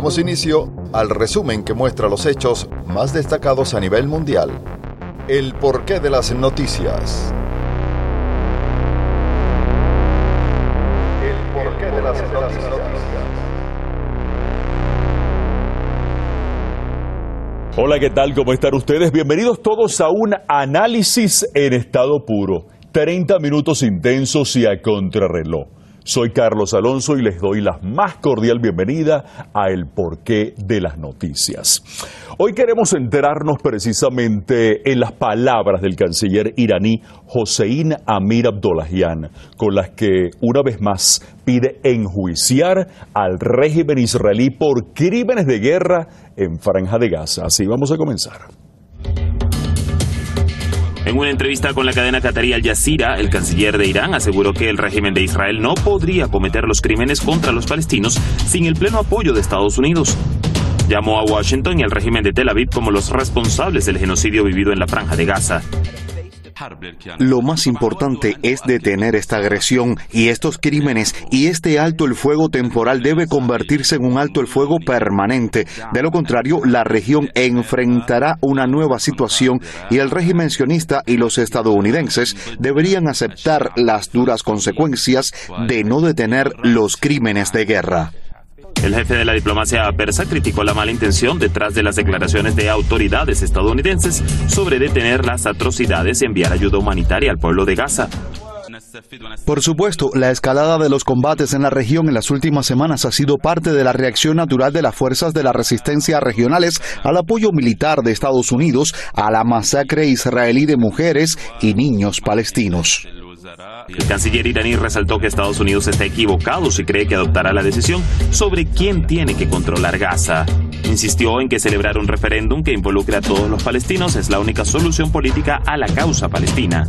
Damos inicio al resumen que muestra los hechos más destacados a nivel mundial. El porqué de las noticias. El porqué de las noticias. Hola, ¿qué tal? ¿Cómo están ustedes? Bienvenidos todos a un análisis en estado puro. 30 minutos intensos y a contrarreloj. Soy Carlos Alonso y les doy la más cordial bienvenida a El Porqué de las Noticias. Hoy queremos centrarnos precisamente en las palabras del canciller iraní Hossein Amir Abdollahian, con las que una vez más pide enjuiciar al régimen israelí por crímenes de guerra en Franja de Gaza. Así vamos a comenzar. En una entrevista con la cadena qatarí Al Jazeera, el canciller de Irán aseguró que el régimen de Israel no podría cometer los crímenes contra los palestinos sin el pleno apoyo de Estados Unidos. Llamó a Washington y al régimen de Tel Aviv como los responsables del genocidio vivido en la franja de Gaza. Lo más importante es detener esta agresión y estos crímenes y este alto el fuego temporal debe convertirse en un alto el fuego permanente. De lo contrario, la región enfrentará una nueva situación y el régimen sionista y los estadounidenses deberían aceptar las duras consecuencias de no detener los crímenes de guerra. El jefe de la diplomacia persa criticó la mala intención detrás de las declaraciones de autoridades estadounidenses sobre detener las atrocidades y enviar ayuda humanitaria al pueblo de Gaza. Por supuesto, la escalada de los combates en la región en las últimas semanas ha sido parte de la reacción natural de las fuerzas de la resistencia regionales al apoyo militar de Estados Unidos a la masacre israelí de mujeres y niños palestinos. El canciller iraní resaltó que Estados Unidos está equivocado si cree que adoptará la decisión sobre quién tiene que controlar Gaza. Insistió en que celebrar un referéndum que involucre a todos los palestinos es la única solución política a la causa palestina.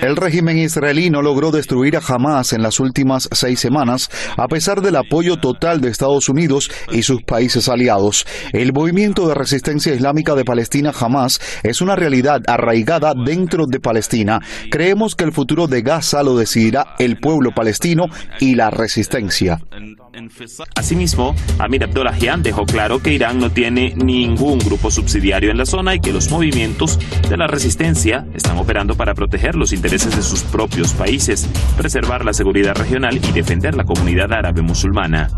El régimen israelí no logró destruir a Hamas en las últimas seis semanas, a pesar del apoyo total de Estados Unidos y sus países aliados. El movimiento de resistencia islámica de Palestina, Hamas, es una realidad arraigada dentro de Palestina. Creemos que el futuro de Gaza lo decidirá el pueblo palestino y la resistencia. Asimismo, Amir Abdollahian dejó claro que Irán no tiene ningún grupo subsidiario en la zona y que los movimientos de la resistencia están operando para proteger los intereses de sus propios países, preservar la seguridad regional y defender la comunidad árabe musulmana.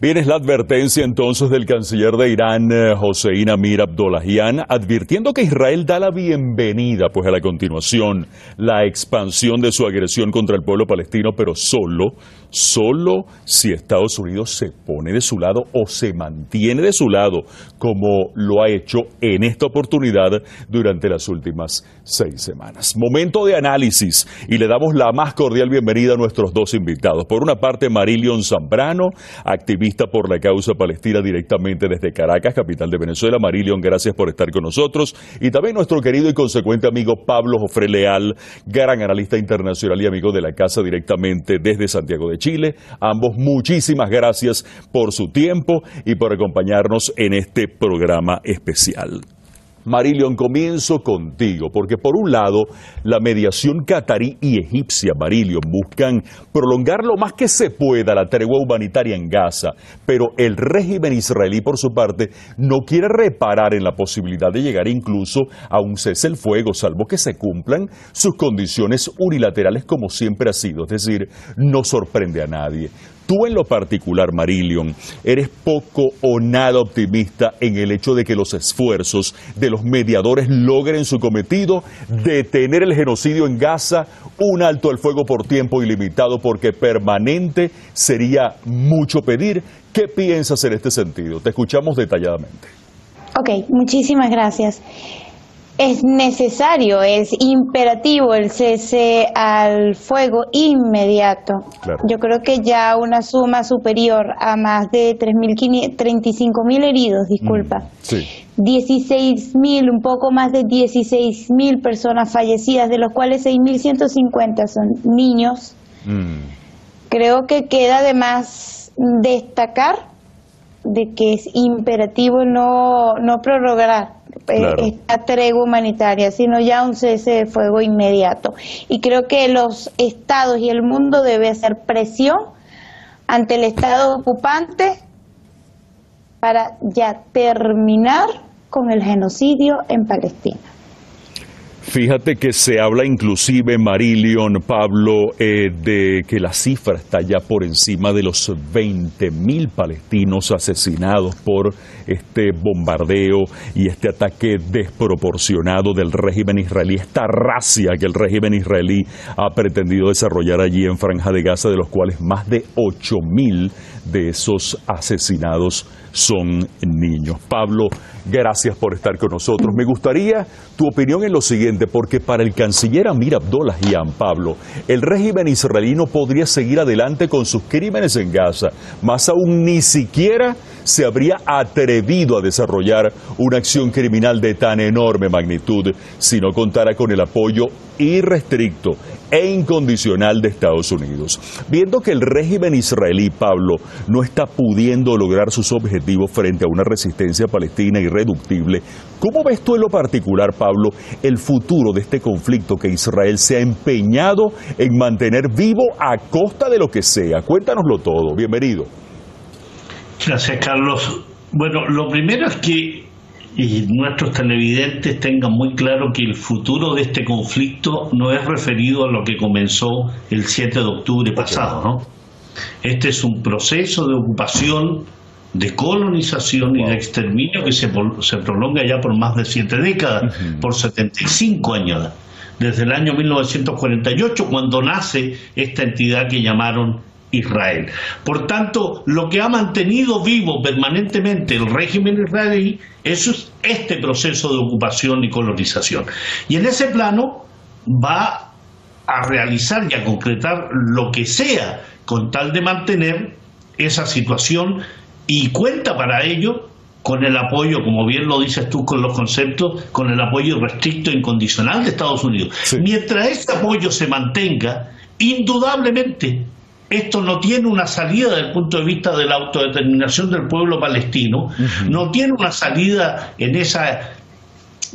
Bien, es la advertencia entonces del canciller de Irán, eh, Hossein Amir Abdollahian, advirtiendo que Israel da la bienvenida, pues a la continuación, la expansión de su agresión contra el pueblo palestino, pero solo, solo si Estados Unidos se pone de su lado o se mantiene de su lado, como lo ha hecho en esta oportunidad durante las últimas seis semanas. Momento de análisis y le damos la más cordial bienvenida a nuestros dos invitados. Por una parte, Marilion Zambrano, activista por la causa palestina directamente desde Caracas, capital de Venezuela. Marilion, gracias por estar con nosotros. Y también nuestro querido y consecuente amigo Pablo Jofre Leal, gran analista internacional y amigo de la casa directamente desde Santiago de Chile. Ambos, muchísimas gracias por su tiempo y por acompañarnos en este programa especial. Marilion, comienzo contigo, porque por un lado, la mediación catarí y egipcia, Marilion, buscan prolongar lo más que se pueda la tregua humanitaria en Gaza, pero el régimen israelí, por su parte, no quiere reparar en la posibilidad de llegar incluso a un cese el fuego, salvo que se cumplan sus condiciones unilaterales como siempre ha sido, es decir, no sorprende a nadie. Tú en lo particular, Marilion, eres poco o nada optimista en el hecho de que los esfuerzos de los mediadores logren su cometido, detener el genocidio en Gaza, un alto al fuego por tiempo ilimitado porque permanente sería mucho pedir. ¿Qué piensas en este sentido? Te escuchamos detalladamente. Ok, muchísimas gracias. Es necesario, es imperativo el cese al fuego inmediato. Yo creo que ya una suma superior a más de 35.000 heridos, disculpa. Mm, sí. 16.000, un poco más de 16.000 personas fallecidas, de los cuales 6.150 son niños. Mm. Creo que queda además destacar de que es imperativo no, no prorrogar eh, esta tregua humanitaria, sino ya un cese de fuego inmediato. Y creo que los estados y el mundo debe hacer presión ante el estado ocupante para ya terminar con el genocidio en Palestina. Fíjate que se habla inclusive, Marilion, Pablo, eh, de que la cifra está ya por encima de los 20.000 palestinos asesinados por este bombardeo y este ataque desproporcionado del régimen israelí, esta racia que el régimen israelí ha pretendido desarrollar allí en Franja de Gaza, de los cuales más de 8.000 de esos asesinados son niños. Pablo, gracias por estar con nosotros. Me gustaría tu opinión en lo siguiente, porque para el canciller Amir Abdollahian, Pablo, el régimen israelí no podría seguir adelante con sus crímenes en Gaza, más aún ni siquiera se habría atrevido a desarrollar una acción criminal de tan enorme magnitud si no contara con el apoyo irrestricto e incondicional de Estados Unidos. Viendo que el régimen israelí, Pablo, no está pudiendo lograr sus objetivos frente a una resistencia palestina irreductible, ¿cómo ves tú en lo particular, Pablo, el futuro de este conflicto que Israel se ha empeñado en mantener vivo a costa de lo que sea? Cuéntanoslo todo. Bienvenido. Gracias, Carlos. Bueno, lo primero es que nuestros televidentes tengan muy claro que el futuro de este conflicto no es referido a lo que comenzó el 7 de octubre pasado, ¿no? Este es un proceso de ocupación, de colonización y de exterminio que se, se, prolonga ya por más de siete décadas, por 75 años, desde el año 1948, cuando nace esta entidad que llamaron Israel. Por tanto, lo que ha mantenido vivo permanentemente el régimen israelí es este proceso de ocupación y colonización. Y en ese plano va a realizar y a concretar lo que sea con tal de mantener esa situación y cuenta para ello con el apoyo, como bien lo dices tú con los conceptos, con el apoyo restricto e incondicional de Estados Unidos. Mientras ese apoyo se mantenga, indudablemente esto no tiene una salida desde el punto de vista de la autodeterminación del pueblo palestino, no tiene una salida en esa,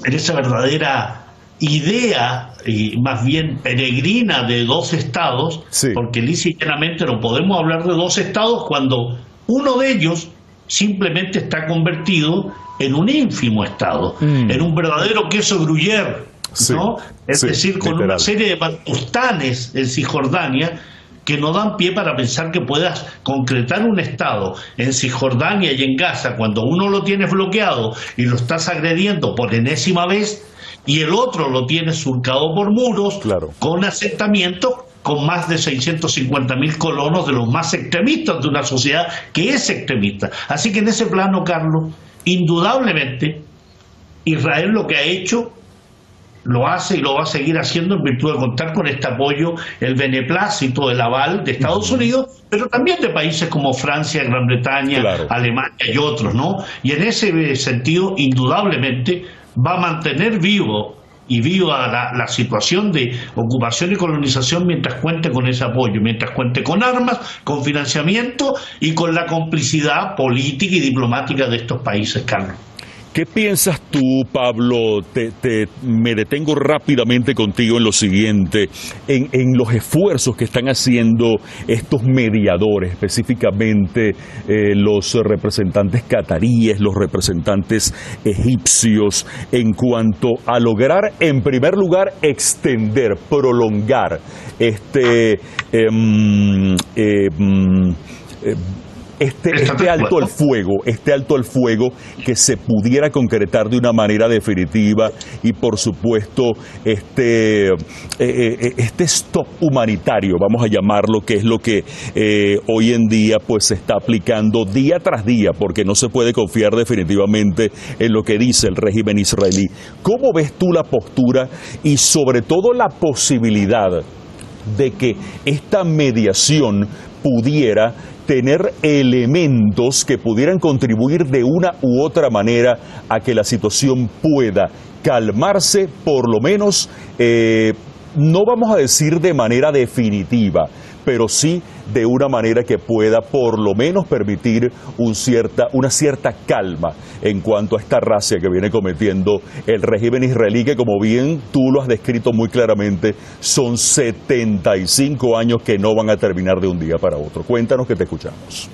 en esa verdadera idea, y más bien peregrina de dos estados, porque lícitamente no podemos hablar de dos estados cuando uno de ellos simplemente está convertido en un ínfimo estado, mm. en un verdadero queso gruyer, ¿no? es decir, con una serie de bantustanes en Cisjordania que no dan pie para pensar que puedas concretar un Estado en Cisjordania y en Gaza cuando uno lo tienes bloqueado y lo estás agrediendo por enésima vez y el otro lo tiene surcado por muros con asentamiento con más de 650 mil colonos de los más extremistas de una sociedad que es extremista. Así que en ese plano, Carlos, indudablemente Israel lo que ha hecho lo hace y lo va a seguir haciendo en virtud de contar con este apoyo, el beneplácito, el aval de Estados Unidos, pero también de países como Francia, Gran Bretaña, Alemania y otros, ¿no? Y en ese sentido, indudablemente, va a mantener vivo y viva la, la, situación de ocupación y colonización mientras cuente con ese apoyo, mientras cuente con armas, con financiamiento y con la complicidad política y diplomática de estos países, Carlos. ¿Qué piensas tú, Pablo? Te, me detengo rápidamente contigo en lo siguiente, en, los esfuerzos que están haciendo estos mediadores, específicamente eh, los representantes cataríes, los representantes egipcios, en cuanto a lograr, en primer lugar, extender, prolongar este... Em, em, em, este, este alto al fuego, este alto al fuego que se pudiera concretar de una manera definitiva y por supuesto este, eh, eh, este stop humanitario, vamos a llamarlo, que es lo que eh, hoy en día pues se está aplicando día tras día, porque no se puede confiar definitivamente en lo que dice el régimen israelí. ¿Cómo ves tú la postura y sobre todo la posibilidad de que esta mediación pudiera tener elementos que pudieran contribuir de una u otra manera a que la situación pueda calmarse, por lo menos, eh, no vamos a decir de manera definitiva, pero sí de una manera que pueda por lo menos permitir un cierta, una cierta calma en cuanto a esta racia que viene cometiendo el régimen israelí, que como bien tú lo has descrito muy claramente, son 75 años que no van a terminar de un día para otro. Cuéntanos que te escuchamos.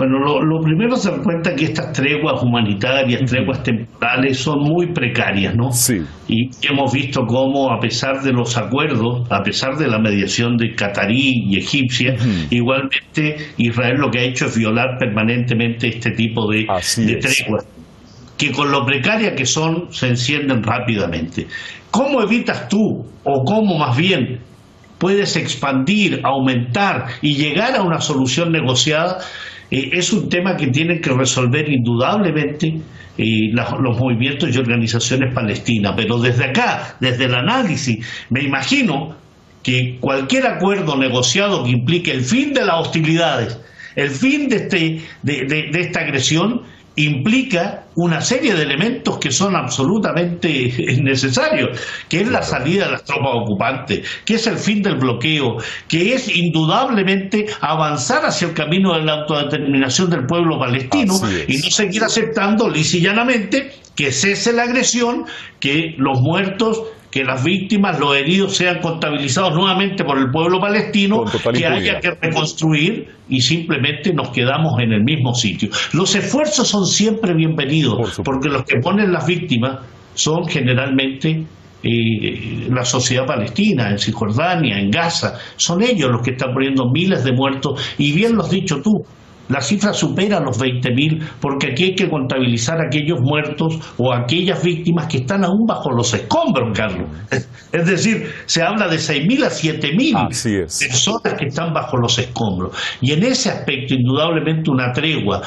Bueno, lo, primero se dar cuenta que estas treguas humanitarias, treguas temporales, son muy precarias, ¿no? Sí. Y hemos visto cómo, a pesar de los acuerdos, a pesar de la mediación de catarí y egipcia, igualmente Israel lo que ha hecho es violar permanentemente este tipo de, de treguas, que con lo precaria que son, se encienden rápidamente. ¿Cómo evitas tú, o cómo más bien puedes expandir, aumentar y llegar a una solución negociada? Es un tema que tienen que resolver indudablemente los movimientos y organizaciones palestinas. Pero desde acá, desde el análisis, me imagino que cualquier acuerdo negociado que implique el fin de las hostilidades, el fin de, este, de esta agresión, implica una serie de elementos que son absolutamente necesarios, que es la salida de las tropas ocupantes, que es el fin del bloqueo, que es indudablemente avanzar hacia el camino de la autodeterminación del pueblo palestino y no seguir aceptando lisillanamente que cese la agresión, que los muertos que las víctimas, los heridos sean contabilizados nuevamente por el pueblo palestino, que haya que reconstruir y simplemente nos quedamos en el mismo sitio. Los esfuerzos son siempre bienvenidos, porque los que ponen las víctimas son generalmente eh, la sociedad palestina, en Cisjordania, en Gaza, son ellos los que están poniendo miles de muertos, y bien lo has dicho tú, la cifra supera los 20.000 porque aquí hay que contabilizar aquellos muertos o aquellas víctimas que están aún bajo los escombros, Carlos. Es decir, se habla de 6.000 a 7.000 personas que están bajo los escombros. Y en ese aspecto, indudablemente, una tregua,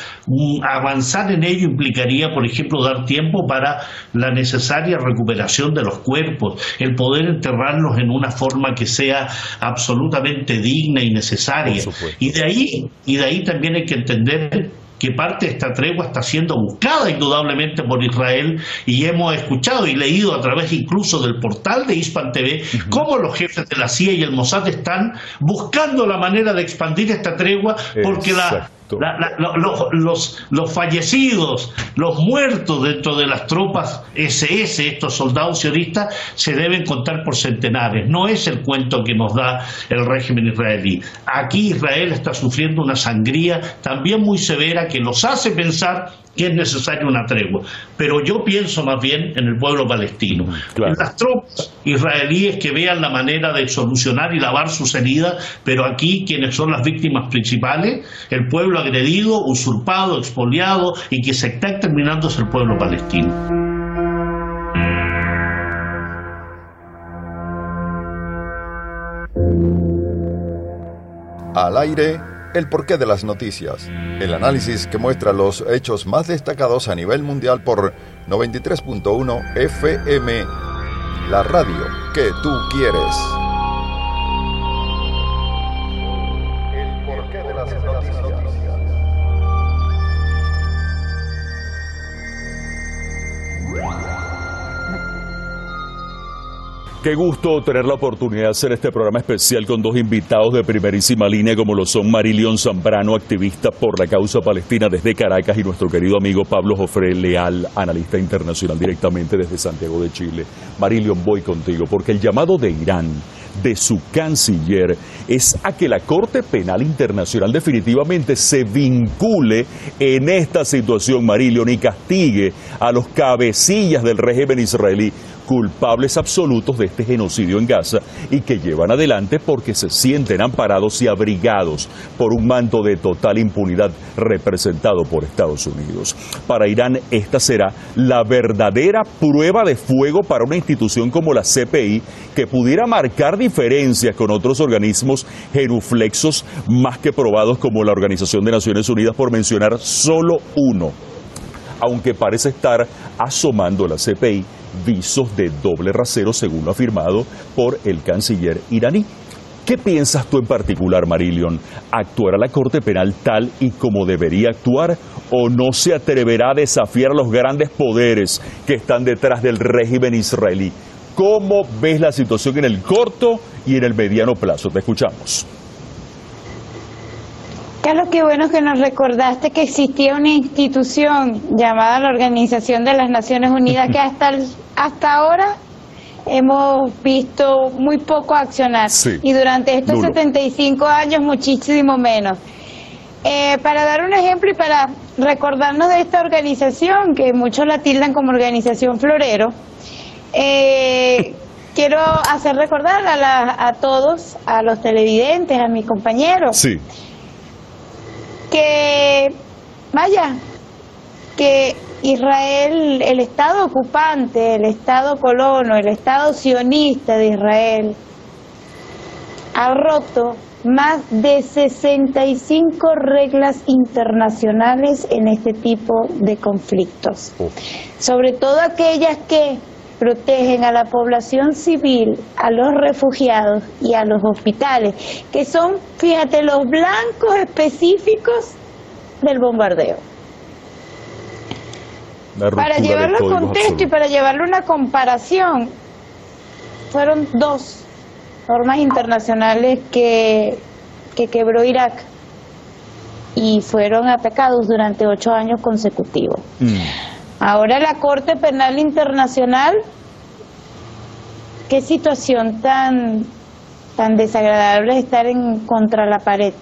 avanzar en ello implicaría, por ejemplo, dar tiempo para la necesaria recuperación de los cuerpos, el poder enterrarlos en una forma que sea absolutamente digna y necesaria. Y de ahí, y de ahí también hay que entender que parte de esta tregua está siendo buscada indudablemente por Israel y hemos escuchado y leído a través incluso del portal de Hispan TV cómo los jefes de la CIA y el Mossad están buscando la manera de expandir esta tregua porque la los, los, fallecidos, los muertos dentro de las tropas SS, estos soldados sionistas, se deben contar por centenares. No es el cuento que nos da el régimen israelí. Aquí Israel está sufriendo una sangría también muy severa que nos hace pensar que es necesaria una tregua. Pero yo pienso más bien en el pueblo palestino, en las tropas israelíes que vean la manera de solucionar y lavar sus heridas, pero aquí quienes son las víctimas principales, el pueblo agredido, usurpado, expoliado y que se está exterminando es el pueblo palestino. Al aire el porqué de las noticias, el análisis que muestra los hechos más destacados a nivel mundial por 93.1 FM, la radio que tú quieres. Qué gusto tener la oportunidad de hacer este programa especial con dos invitados de primerísima línea como lo son Marilion Zambrano, activista por la causa palestina desde Caracas y nuestro querido amigo Pablo Jofre Leal, analista internacional directamente desde Santiago de Chile. Marilion, voy contigo porque el llamado de Irán de su canciller es a que la Corte Penal Internacional definitivamente se vincule en esta situación, Marilion, y castigue a los cabecillas del régimen israelí culpables absolutos de este genocidio en Gaza y que llevan adelante porque se sienten amparados y abrigados por un manto de total impunidad representado por Estados Unidos. Para Irán esta será la verdadera prueba de fuego para una institución como la CPI que pudiera marcar diferencias con otros organismos genuflexos más que probados como la Organización de Naciones Unidas por mencionar solo uno aunque parece estar asomando la CPI visos de doble rasero, según lo afirmado por el canciller iraní. ¿Qué piensas tú en particular, Marillion? ¿Actuará la Corte Penal tal y como debería actuar o no se atreverá a desafiar a los grandes poderes que están detrás del régimen israelí? ¿Cómo ves la situación en el corto y en el mediano plazo? Te escuchamos. Carlos, qué bueno que nos recordaste que existía una institución llamada la Organización de las Naciones Unidas que hasta, hasta ahora hemos visto muy poco accionar. Y durante estos 75 años muchísimo menos. Eh, para dar un ejemplo y para recordarnos de esta organización, que muchos la tildan como organización florero, eh, quiero hacer recordar a, a todos, a los televidentes, a mis compañeros, sí que, vaya, que Israel, el Estado ocupante, el Estado colono, el Estado sionista de Israel, ha roto más de 65 reglas internacionales en este tipo de conflictos, sobre todo aquellas que protegen a la población civil, a los refugiados y a los hospitales, que son, fíjate, los blancos específicos del bombardeo. Para llevarlo a contexto y para llevarlo a una comparación, fueron dos normas internacionales que, que quebró Irak y fueron atacados durante ocho años consecutivos. Mm. Ahora la Corte Penal Internacional, qué situación tan, tan desagradable estar en contra la pared.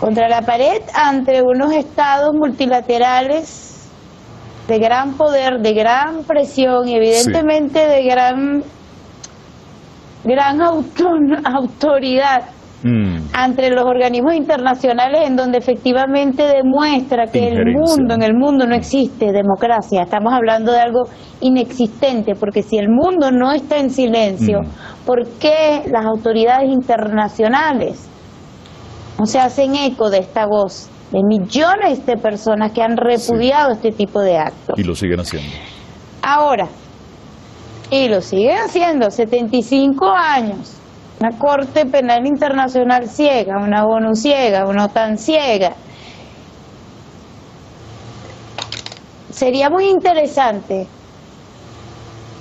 Contra la pared ante unos estados multilaterales de gran poder, de gran presión y evidentemente de gran, gran autoridad Mm. ante los organismos internacionales en donde efectivamente demuestra que el mundo, en el mundo no existe democracia. Estamos hablando de algo inexistente, porque si el mundo no está en silencio, mm. ¿por qué las autoridades internacionales no se hacen eco de esta voz de millones de personas que han repudiado este tipo de actos? Y lo siguen haciendo. Ahora, y lo siguen haciendo, 75 años una Corte Penal Internacional ciega, una ONU ciega, una OTAN ciega. Sería muy interesante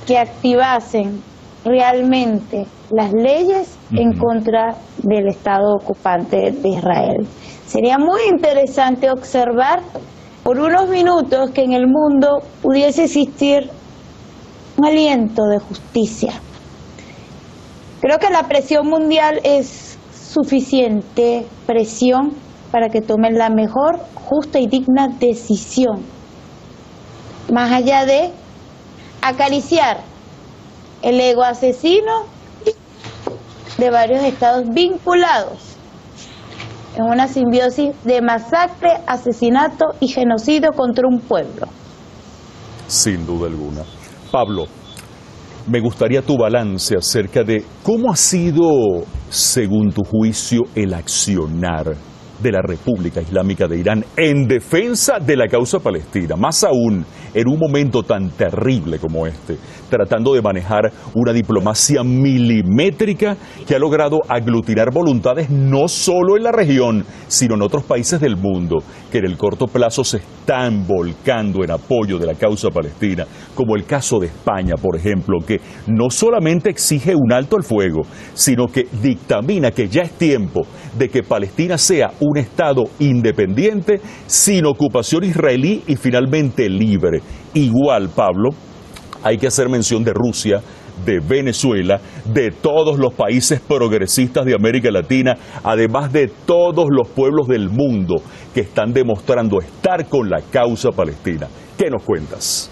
que activasen realmente las leyes en contra del Estado ocupante de Israel. Sería muy interesante observar por unos minutos que en el mundo pudiese existir un aliento de justicia, Creo que la presión mundial es suficiente presión para que tomen la mejor, justa y digna decisión. Más allá de acariciar el ego asesino de varios estados vinculados en una simbiosis de masacre, asesinato y genocidio contra un pueblo. Sin duda alguna. Pablo, me gustaría tu balance acerca de cómo ha sido, según tu juicio, el accionar de la República Islámica de Irán en defensa de la causa palestina, más aún en un momento tan terrible como este, tratando de manejar una diplomacia milimétrica que ha logrado aglutinar voluntades no solo en la región, sino en otros países del mundo, que en el corto plazo se están volcando en apoyo de la causa palestina, como el caso de España, por ejemplo, que no solamente exige un alto al fuego, sino que dictamina que ya es tiempo de que Palestina sea un Estado independiente, sin ocupación israelí y finalmente libre. Igual, Pablo, hay que hacer mención de Rusia, de Venezuela, de todos los países progresistas de América Latina, además de todos los pueblos del mundo que están demostrando estar con la causa palestina. ¿Qué nos cuentas?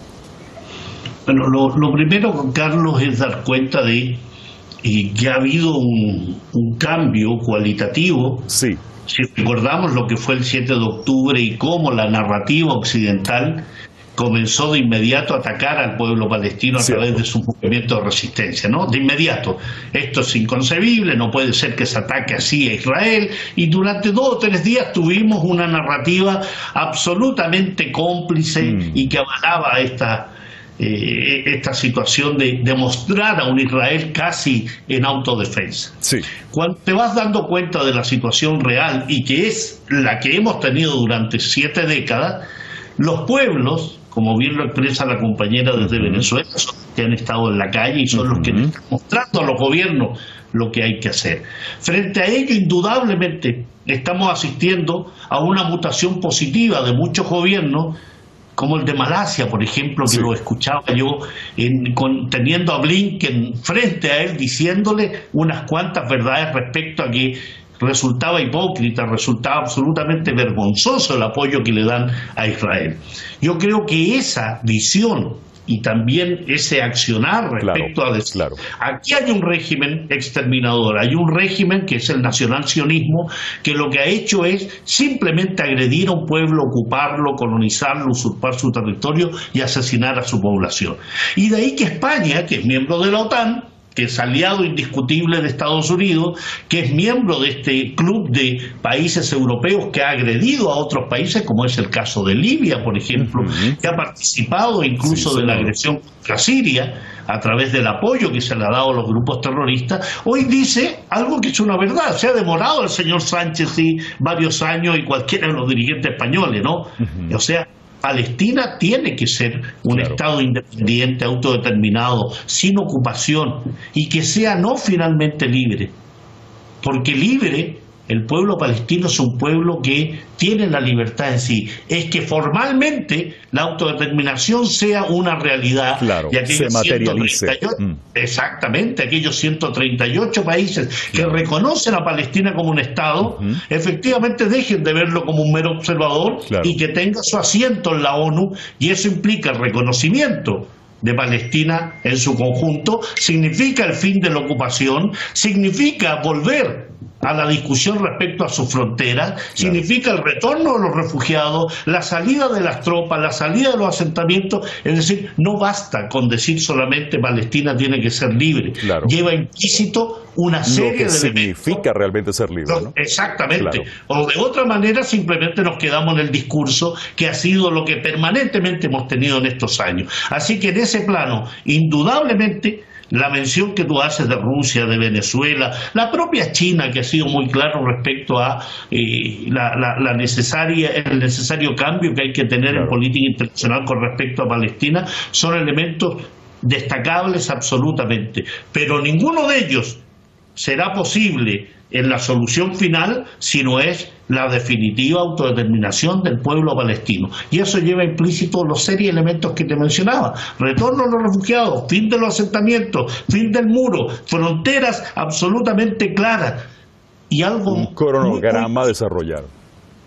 Bueno, lo, primero, Carlos, es dar cuenta de que ha habido un, un cambio cualitativo. Sí si recordamos lo que fue el 7 de octubre y cómo la narrativa occidental comenzó de inmediato a atacar al pueblo palestino a través de su movimiento de resistencia, ¿no? De inmediato. Esto es inconcebible, no puede ser que se ataque así a Israel. Y durante dos o tres días tuvimos una narrativa absolutamente cómplice mm. y que avalaba esta, eh, esta situación de demostrar a un Israel casi en autodefensa. Sí. Cuando te vas dando cuenta de la situación real y que es la que hemos tenido durante siete décadas, los pueblos, como bien lo expresa la compañera desde Venezuela, son los que han estado en la calle y son los que están mostrando a los gobiernos lo que hay que hacer. Frente a ello, indudablemente, estamos asistiendo a una mutación positiva de muchos gobiernos como el de Malasia, por ejemplo, que lo escuchaba yo teniendo a Blinken frente a él diciéndole unas cuantas verdades respecto a que resultaba hipócrita, resultaba absolutamente vergonzoso el apoyo que le dan a Israel. Yo creo que esa visión y también ese accionar respecto a decir, aquí hay un régimen exterminador, hay un régimen que es el nacional-sionismo, que lo que ha hecho es simplemente agredir a un pueblo, ocuparlo, colonizarlo, usurpar su territorio y asesinar a su población. Y de ahí que España, que es miembro de la OTAN, que es aliado indiscutible de Estados Unidos, que es miembro de este club de países europeos que ha agredido a otros países, como es el caso de Libia, por ejemplo, que ha participado incluso de la agresión contra Siria a través del apoyo que se le ha dado a los grupos terroristas, hoy dice algo que es una verdad. Se ha demorado el señor Sánchez y varios años y cualquiera de los dirigentes españoles, ¿no? O sea, Palestina tiene que ser un Estado independiente, autodeterminado, sin ocupación y que sea no finalmente libre. Porque libre el pueblo palestino es un pueblo que tiene la libertad en sí. Es que formalmente la autodeterminación sea una realidad. Claro, y se materialice. Mm. Exactamente, aquellos 138 países que reconocen a Palestina como un Estado, efectivamente dejen de verlo como un mero observador y que tenga su asiento en la ONU, y eso implica el reconocimiento de Palestina en su conjunto, significa el fin de la ocupación, significa volver a la discusión respecto a su frontera, significa el retorno de los refugiados, la salida de las tropas, la salida de los asentamientos, es decir, no basta con decir solamente Palestina tiene que ser libre, lleva implícito una serie Lo que de significa realmente ser libre. Exactamente. O de otra manera simplemente nos quedamos en el discurso que ha sido lo que permanentemente hemos tenido en estos años. Así que en ese plano, indudablemente, la mención que tú haces de Rusia, de Venezuela, la propia China que ha sido muy claro respecto a eh, la, necesaria, el necesario cambio que hay que tener en política internacional con respecto a Palestina, son elementos destacables absolutamente, pero ninguno de ellos será posible en la solución final si no es la definitiva autodeterminación del pueblo palestino. Y eso lleva implícito los serios elementos que te mencionaba. Retorno a los refugiados, fin de los asentamientos, fin del muro, fronteras absolutamente claras. Y algo... Un cronograma a desarrollar.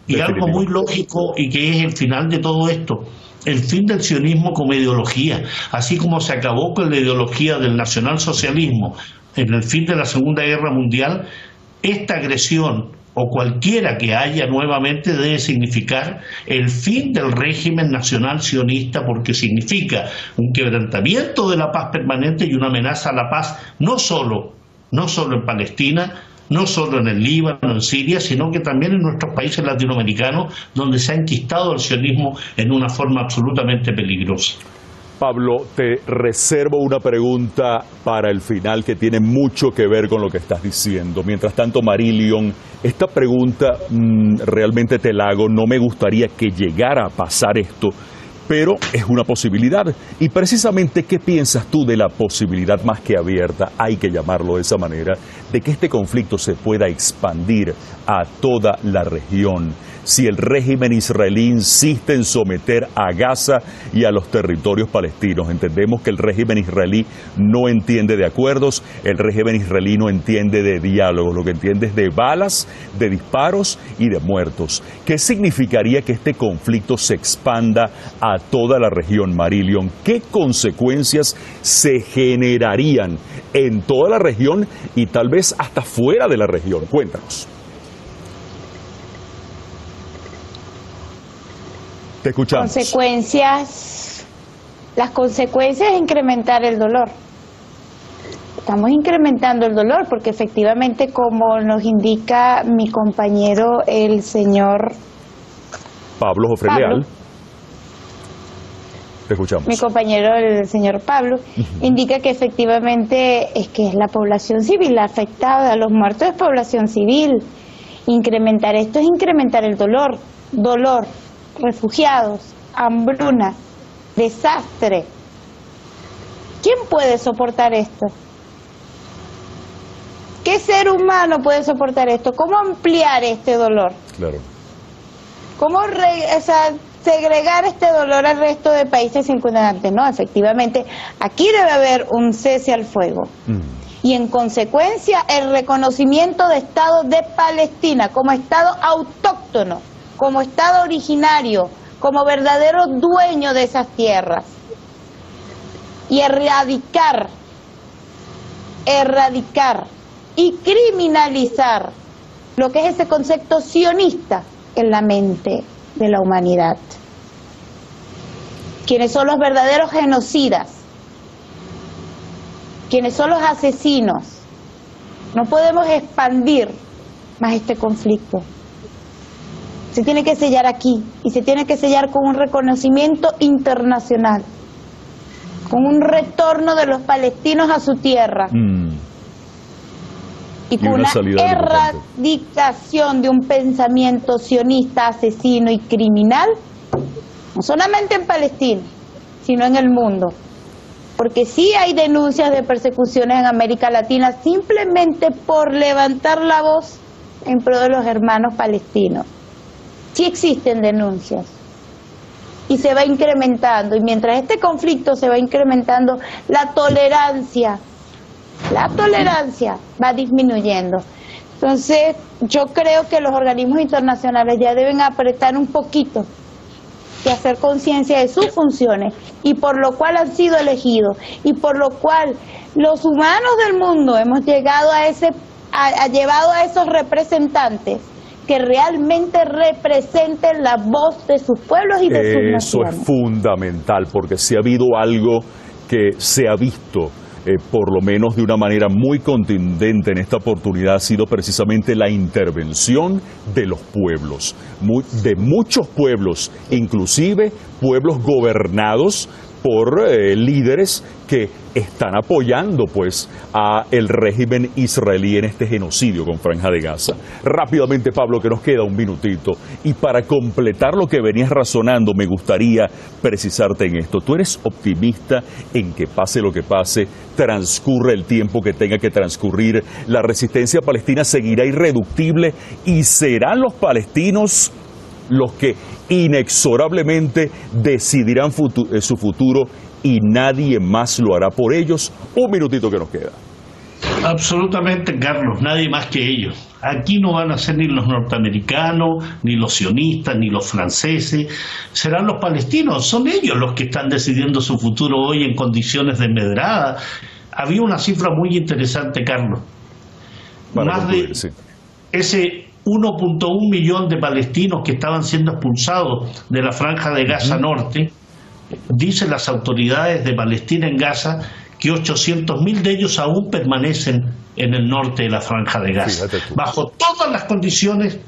Y algo muy lógico y que es el final de todo esto el fin del sionismo como ideología, así como se acabó con la ideología del nacionalsocialismo en el fin de la Segunda Guerra Mundial, esta agresión o cualquiera que haya nuevamente debe significar el fin del régimen nacional sionista porque significa un quebrantamiento de la paz permanente y una amenaza a la paz no solo no solo en Palestina, no solo en el Líbano, en Siria, sino que también en nuestros países latinoamericanos, donde se ha enquistado el sionismo en una forma absolutamente peligrosa. Pablo, te reservo una pregunta para el final que tiene mucho que ver con lo que estás diciendo. Mientras tanto, Marilion, esta pregunta mm, realmente te la hago. No me gustaría que llegara a pasar esto, pero es una posibilidad. Y precisamente, ¿qué piensas tú de la posibilidad más que abierta, hay que llamarlo de esa manera, de que este conflicto se pueda expandir a toda la región? Si el régimen israelí insiste en someter a Gaza y a los territorios palestinos. Entendemos que el régimen israelí no entiende de acuerdos, el régimen israelí no entiende de diálogos, lo que entiende es de balas, de disparos y de muertos. ¿Qué significaría que este conflicto se expanda a toda la región, Marillion? ¿Qué consecuencias se generarían en toda la región y tal vez hasta fuera de la región? Cuéntanos. Te escuchamos. Consecuencias, las consecuencias es incrementar el dolor. Estamos incrementando el dolor porque efectivamente, como nos indica mi compañero, el señor Pablo Jofre Te escuchamos. Mi compañero, el señor Pablo, indica que efectivamente es que es la población civil la afectada, los muertos es población civil. Incrementar esto es incrementar el dolor, dolor, refugiados, hambruna, desastre. ¿Quién puede soportar esto? ¿Qué ser humano puede soportar esto? ¿Cómo ampliar este dolor? Claro. ¿Cómo segregar este dolor al resto de países circundantes? No, efectivamente, aquí debe haber un cese al fuego. Mm. Y en consecuencia, el reconocimiento de Estado de Palestina como Estado autóctono como Estado originario, como verdadero dueño de esas tierras. Y erradicar, erradicar y criminalizar lo que es ese concepto sionista en la mente de la humanidad. Quienes son los verdaderos genocidas, quienes son los asesinos. No podemos expandir más este conflicto se tiene que sellar aquí y se tiene que sellar con un reconocimiento internacional, con un retorno de los palestinos a su tierra. Mm. Y con una, erradicación de un pensamiento sionista, asesino y criminal, no solamente en Palestina, sino en el mundo. Porque sí hay denuncias de persecuciones en América Latina simplemente por levantar la voz en pro de los hermanos palestinos sí existen denuncias y se va incrementando. Y mientras este conflicto se va incrementando, la tolerancia, la tolerancia va disminuyendo. Entonces, yo creo que los organismos internacionales ya deben apretar un poquito y hacer conciencia de sus funciones y por lo cual han sido elegidos y por lo cual los humanos del mundo hemos llegado a ese, ha llevado a esos representantes que realmente representen la voz de sus pueblos y de sus naciones. Eso es fundamental, porque si ha habido algo que se ha visto eh, por lo menos de una manera muy contundente en esta oportunidad ha sido precisamente la intervención de los pueblos, de muchos pueblos, inclusive pueblos gobernados por eh, líderes que están apoyando pues a el régimen israelí en este genocidio con Franja de Gaza. Rápidamente, Pablo, que nos queda un minutito. Y para completar lo que venías razonando, me gustaría precisarte en esto. Tú eres optimista en que pase lo que pase, transcurre el tiempo que tenga que transcurrir, la resistencia palestina seguirá irreductible y serán los palestinos los que inexorablemente decidirán eh, su futuro y nadie más lo hará por ellos. Un minutito que nos queda. Absolutamente, Carlos, nadie más que ellos. Aquí no van a ser ni los norteamericanos, ni los sionistas, ni los franceses, serán los palestinos, son ellos los que están decidiendo su futuro hoy en condiciones de medrada. Había una cifra muy interesante, Carlos. más de ese 1.1 millón de palestinos que estaban siendo expulsados de la franja de Gaza Norte, dicen las autoridades de Palestina en Gaza que 800.000 de ellos aún permanecen en el norte de la franja de Gaza, bajo todas las condiciones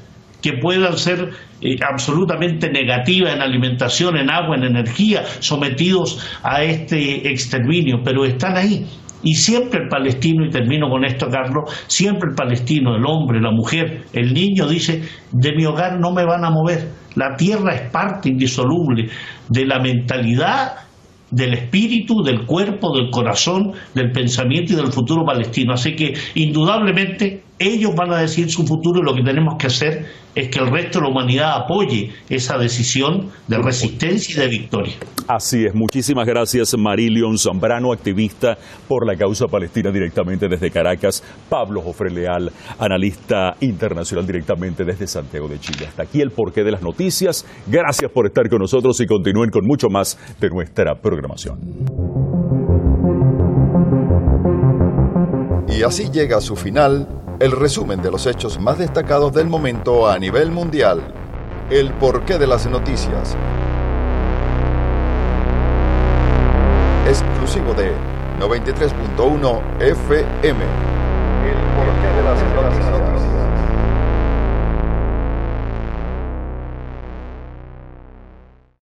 que puedan ser eh, absolutamente negativas en alimentación, en agua, en energía, sometidos a este exterminio, pero están ahí. Y siempre el palestino, y termino con esto, Carlos, siempre el palestino, el hombre, la mujer, el niño dice, de mi hogar no me van a mover. La tierra es parte indisoluble de la mentalidad del espíritu, del cuerpo, del corazón, del pensamiento y del futuro palestino. Así que indudablemente ellos van a decir su futuro y lo que tenemos que hacer es que el resto de la humanidad apoye esa decisión de resistencia y de victoria. Así es. Muchísimas gracias, Marilion Zambrano, activista por la causa palestina directamente desde Caracas. Pablo Jofre Leal, analista internacional directamente desde Santiago de Chile. Hasta aquí el porqué de las noticias. Gracias por estar con nosotros y continúen con mucho más de nuestra programación. Y así llega a su final el resumen de los hechos más destacados del momento a nivel mundial. El porqué de las noticias. Exclusivo de 93.1 FM. El porqué de.